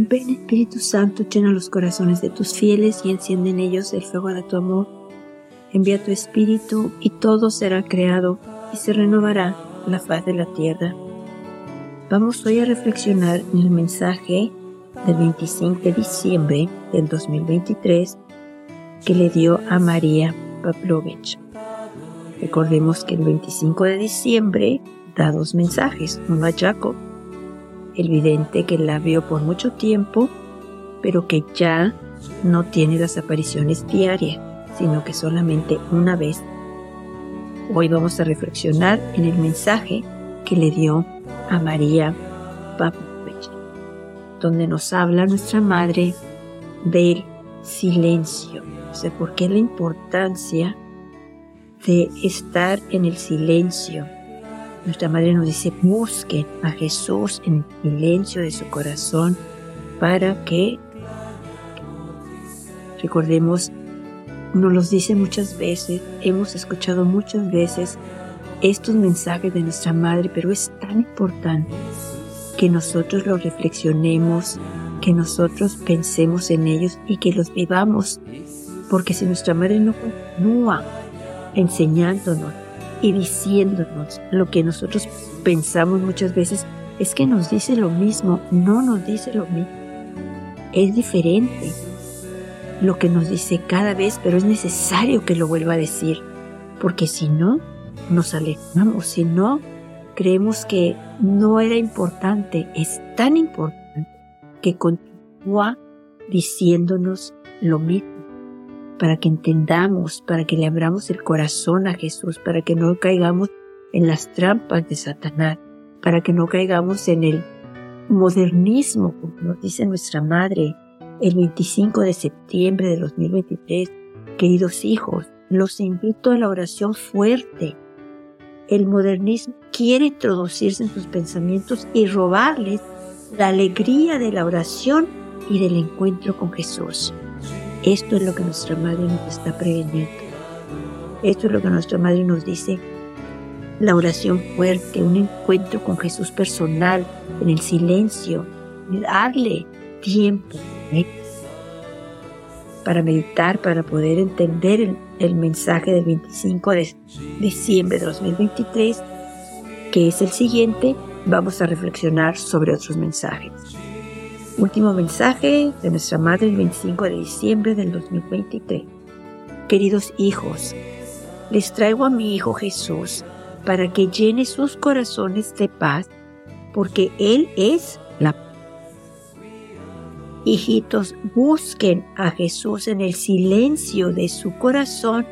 Ven Espíritu Santo, llena los corazones de tus fieles y enciende en ellos el fuego de tu amor. Envía tu Espíritu y todo será creado y se renovará la faz de la tierra. Vamos hoy a reflexionar en el mensaje del 25 de diciembre del 2023 que le dio a María Pavlovich. Recordemos que el 25 de diciembre da dos mensajes, uno a Jacob el vidente que la vio por mucho tiempo, pero que ya no tiene las apariciones diarias, sino que solamente una vez. Hoy vamos a reflexionar en el mensaje que le dio a María Pavlovich, donde nos habla nuestra madre del silencio. O sea, ¿por qué la importancia de estar en el silencio? Nuestra madre nos dice, busquen a Jesús en el silencio de su corazón para que, recordemos, nos los dice muchas veces, hemos escuchado muchas veces estos mensajes de nuestra madre, pero es tan importante que nosotros los reflexionemos, que nosotros pensemos en ellos y que los vivamos, porque si nuestra madre no continúa enseñándonos, y diciéndonos lo que nosotros pensamos muchas veces es que nos dice lo mismo, no nos dice lo mismo. Es diferente lo que nos dice cada vez, pero es necesario que lo vuelva a decir, porque si no, nos alejamos, si no, creemos que no era importante, es tan importante que continúa diciéndonos lo mismo para que entendamos, para que le abramos el corazón a Jesús, para que no caigamos en las trampas de Satanás, para que no caigamos en el modernismo, como nos dice nuestra madre el 25 de septiembre de 2023. Queridos hijos, los invito a la oración fuerte. El modernismo quiere introducirse en sus pensamientos y robarles la alegría de la oración y del encuentro con Jesús. Esto es lo que nuestra madre nos está preveniendo. Esto es lo que nuestra madre nos dice. La oración fuerte, un encuentro con Jesús personal, en el silencio, darle tiempo ¿eh? para meditar, para poder entender el, el mensaje del 25 de diciembre de 2023, que es el siguiente, vamos a reflexionar sobre otros mensajes. Último mensaje de nuestra madre el 25 de diciembre del 2023. Queridos hijos, les traigo a mi Hijo Jesús para que llene sus corazones de paz, porque Él es la paz. Hijitos, busquen a Jesús en el silencio de su corazón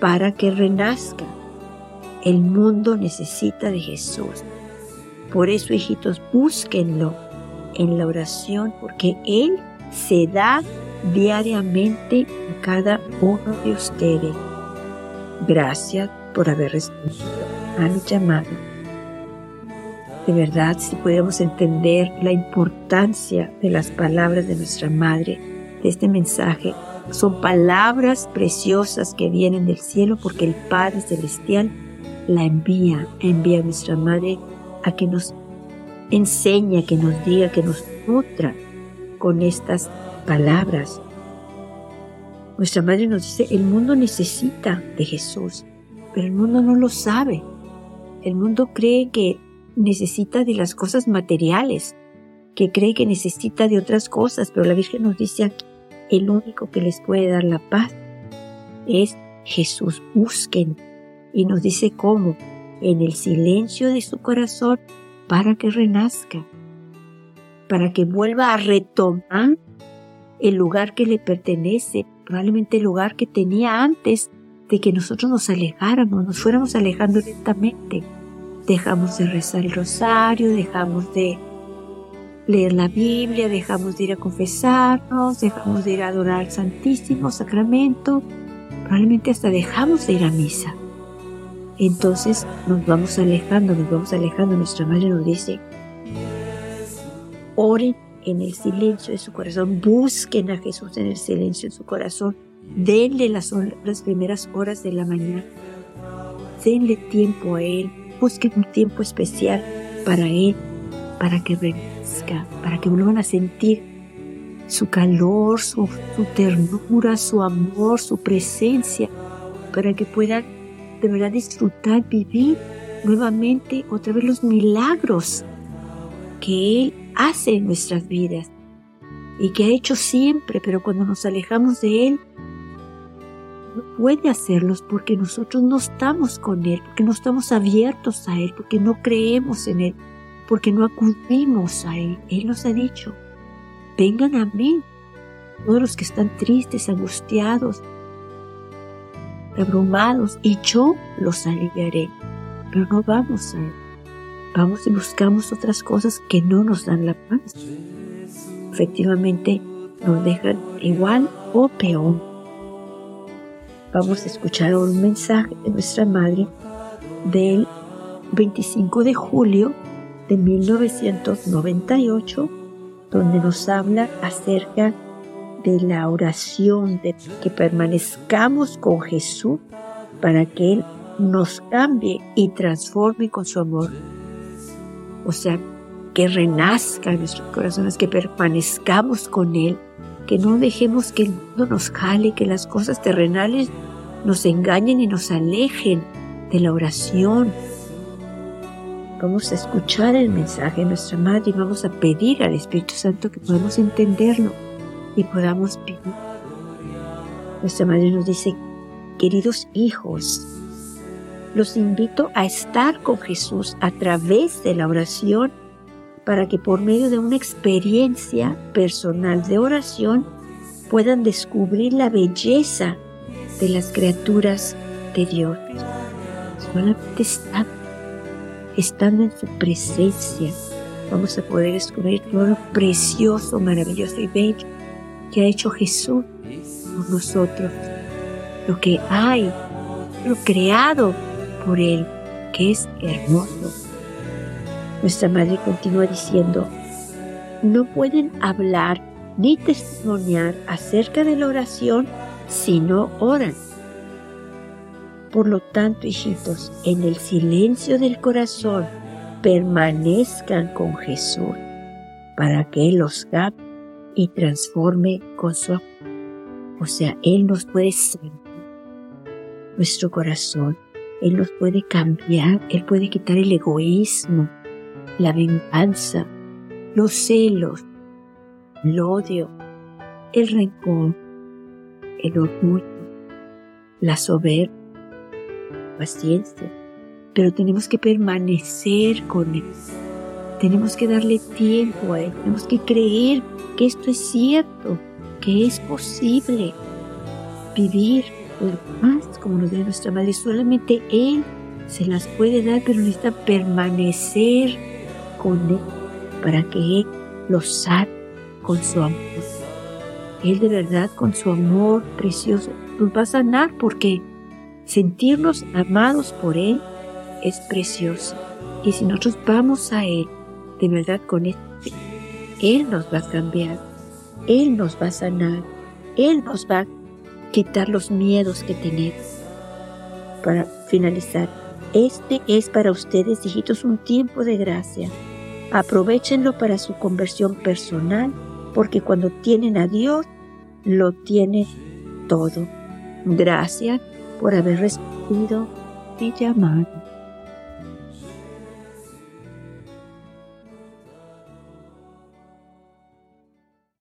para que renazca. El mundo necesita de Jesús. Por eso, hijitos, búsquenlo en la oración porque Él se da diariamente a cada uno de ustedes. Gracias por haber respondido a mi llamado. De verdad, si podemos entender la importancia de las palabras de nuestra Madre, de este mensaje, son palabras preciosas que vienen del cielo porque el Padre Celestial la envía, envía a nuestra Madre a que nos enseña, que nos diga, que nos nutra con estas palabras. Nuestra madre nos dice, el mundo necesita de Jesús, pero el mundo no lo sabe. El mundo cree que necesita de las cosas materiales, que cree que necesita de otras cosas, pero la Virgen nos dice aquí, el único que les puede dar la paz es Jesús. Busquen. Y nos dice cómo, en el silencio de su corazón, para que renazca, para que vuelva a retomar el lugar que le pertenece, probablemente el lugar que tenía antes de que nosotros nos alejáramos, nos fuéramos alejando lentamente. Dejamos de rezar el rosario, dejamos de leer la Biblia, dejamos de ir a confesarnos, dejamos de ir a adorar al Santísimo Sacramento, probablemente hasta dejamos de ir a misa entonces nos vamos alejando, nos vamos alejando. Nuestra madre nos dice, oren en el silencio de su corazón, busquen a Jesús en el silencio de su corazón, denle las, primeras horas de la mañana, denle tiempo a Él, busquen un tiempo especial para Él, para que renazca, para que vuelvan a sentir su calor, su ternura, su amor, su presencia, para que puedan de verdad disfrutar, vivir nuevamente otra vez los milagros que Él hace en nuestras vidas y que ha hecho siempre, pero cuando nos alejamos de Él, no puede hacerlos porque nosotros no estamos con Él, porque no estamos abiertos a Él, porque no creemos en Él, porque no acudimos a Él. Él nos ha dicho, vengan a mí, todos los que están tristes, angustiados, abrumados, y yo los aliviaré. Pero no vamos a Él. Vamos y buscamos otras cosas que no nos dan la paz. Efectivamente, nos dejan igual o peor. Vamos a escuchar un mensaje de nuestra madre del 25 de julio de 1998, donde nos habla acerca de la oración, de que permanezcamos con Jesús para que Él nos cambie y transforme con su amor. O sea, que renazca en nuestros corazones, que permanezcamos con Él, que no dejemos que el mundo nos jale, que las cosas terrenales nos engañen y nos alejen de la oración. Vamos a escuchar el mensaje de nuestra Madre y vamos a pedir al Espíritu Santo que podamos entenderlo y podamos vivir. Nuestra Madre nos dice, queridos hijos, los invito a estar con Jesús a través de la oración para que por medio de una experiencia personal de oración puedan descubrir la belleza de las criaturas de Dios. Solamente estando, estando en su presencia, vamos a poder descubrir todo lo precioso, maravilloso y bello que ha hecho Jesús por nosotros, lo que hay, lo creado por Él, que es hermoso. Nuestra madre continúa diciendo, no pueden hablar ni testimoniar acerca de la oración si no oran. Por lo tanto, hijitos, en el silencio del corazón, permanezcan con Jesús para que Él los haga y transforme con su amor. O sea, Él nos puede sanar nuestro corazón, Él nos puede cambiar, Él puede quitar el egoísmo, la venganza, los celos, el odio, el rencor, el orgullo, la soberbia, la paciencia. Pero tenemos que permanecer con Él. Tenemos que darle tiempo a Él. Tenemos que creer que esto es cierto, que es posible vivir la paz como nos da nuestra madre. Solamente Él se las puede dar, pero necesita permanecer con Él para que Él los salve con su amor. Él de verdad con su amor precioso nos va a sanar porque sentirnos amados por Él es precioso. Y si nosotros vamos a Él de verdad con Él, Él nos va a cambiar, Él nos va a sanar, Él nos va a quitar los miedos que tenemos. Para finalizar, este es para ustedes, hijitos, un tiempo de gracia. Aprovechenlo para su conversión personal porque cuando tienen a Dios, lo tienen todo. Gracias por haber respondido mi llamado.